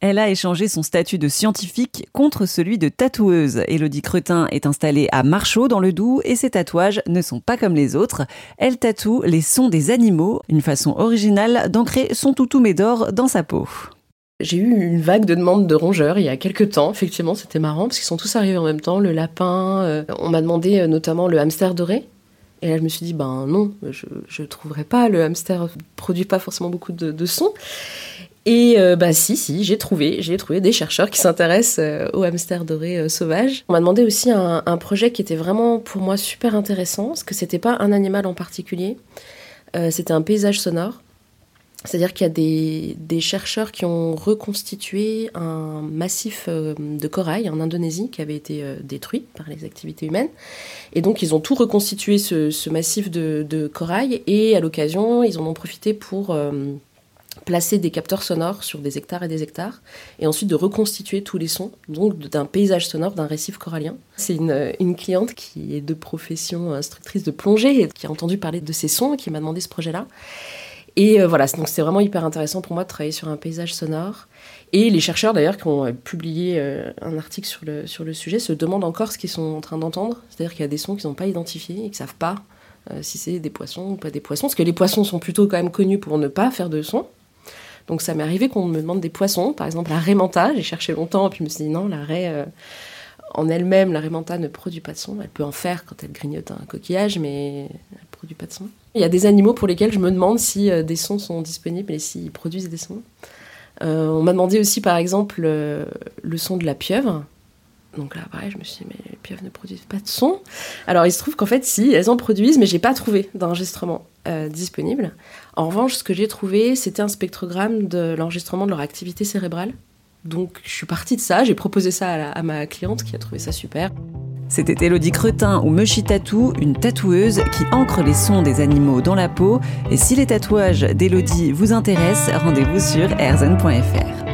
Elle a échangé son statut de scientifique contre celui de tatoueuse. Elodie Cretin est installée à Marchaux dans le Doubs et ses tatouages ne sont pas comme les autres. Elle tatoue les sons des animaux, une façon originale d'ancrer son toutou médor dans sa peau. J'ai eu une vague de demandes de rongeurs il y a quelques temps. Effectivement, c'était marrant parce qu'ils sont tous arrivés en même temps. Le lapin, euh, on m'a demandé euh, notamment le hamster doré. Et là, je me suis dit, ben non, je ne trouverai pas. Le hamster produit pas forcément beaucoup de, de sons. Et euh, bah si, si, j'ai trouvé, j'ai trouvé des chercheurs qui s'intéressent euh, aux hamsters dorés euh, sauvages. On m'a demandé aussi un, projet qui était vraiment pour moi super intéressant, parce que c'était pas un animal en particulier, c'était un paysage sonore. C'est-à-dire qu'il y a des, chercheurs qui ont reconstitué un massif de corail en Indonésie qui avait été détruit par les activités humaines. Et donc ils ont tout reconstitué ce, massif de, corail et à l'occasion ils en ont profité pour placer des capteurs sonores sur des hectares et des hectares, et ensuite de reconstituer tous les sons, donc d'un paysage sonore d'un récif corallien. C'est une, une, cliente qui est de profession instructrice de plongée, et qui a entendu parler de ces sons, et qui m'a demandé ce projet-là. Et euh, voilà, donc c'est vraiment hyper intéressant pour moi de travailler sur un paysage sonore. Et les chercheurs d'ailleurs qui ont publié euh, un article sur le, sur le sujet se demandent encore ce qu'ils sont en train d'entendre. C'est-à-dire qu'il y a des sons qu'ils n'ont pas identifiés et qu'ils ne savent pas euh, si c'est des poissons ou pas des poissons. Parce que les poissons sont plutôt quand même connus pour ne pas faire de sons. Donc ça m'est arrivé qu'on me demande des poissons, par exemple la raie manta. J'ai cherché longtemps, puis je me suis dit non, la raie euh, en elle-même, la raie manta ne produit pas de son. Elle peut en faire quand elle grignote un coquillage, mais elle ne produit pas de son. Il y a des animaux pour lesquels je me demande si euh, des sons sont disponibles et s'ils produisent des sons. Euh, on m'a demandé aussi, par exemple, le son de la pieuvre. Donc là, pareil, je me suis dit, mais les pieuvres ne produisent pas de son. Alors il se trouve qu'en fait, si, elles en produisent, mais j'ai pas trouvé d'enregistrement euh, disponible. En revanche, ce que j'ai trouvé, c'était un spectrogramme de l'enregistrement de leur activité cérébrale. Donc je suis partie de ça, j'ai proposé ça à, ma cliente qui a trouvé ça super. C'était Elodie Cretin ou Mushi Tattoo, une tatoueuse qui ancre les sons des animaux dans la peau. Et si les tatouages d'Elodie vous intéressent, rendez-vous sur erzen.fr.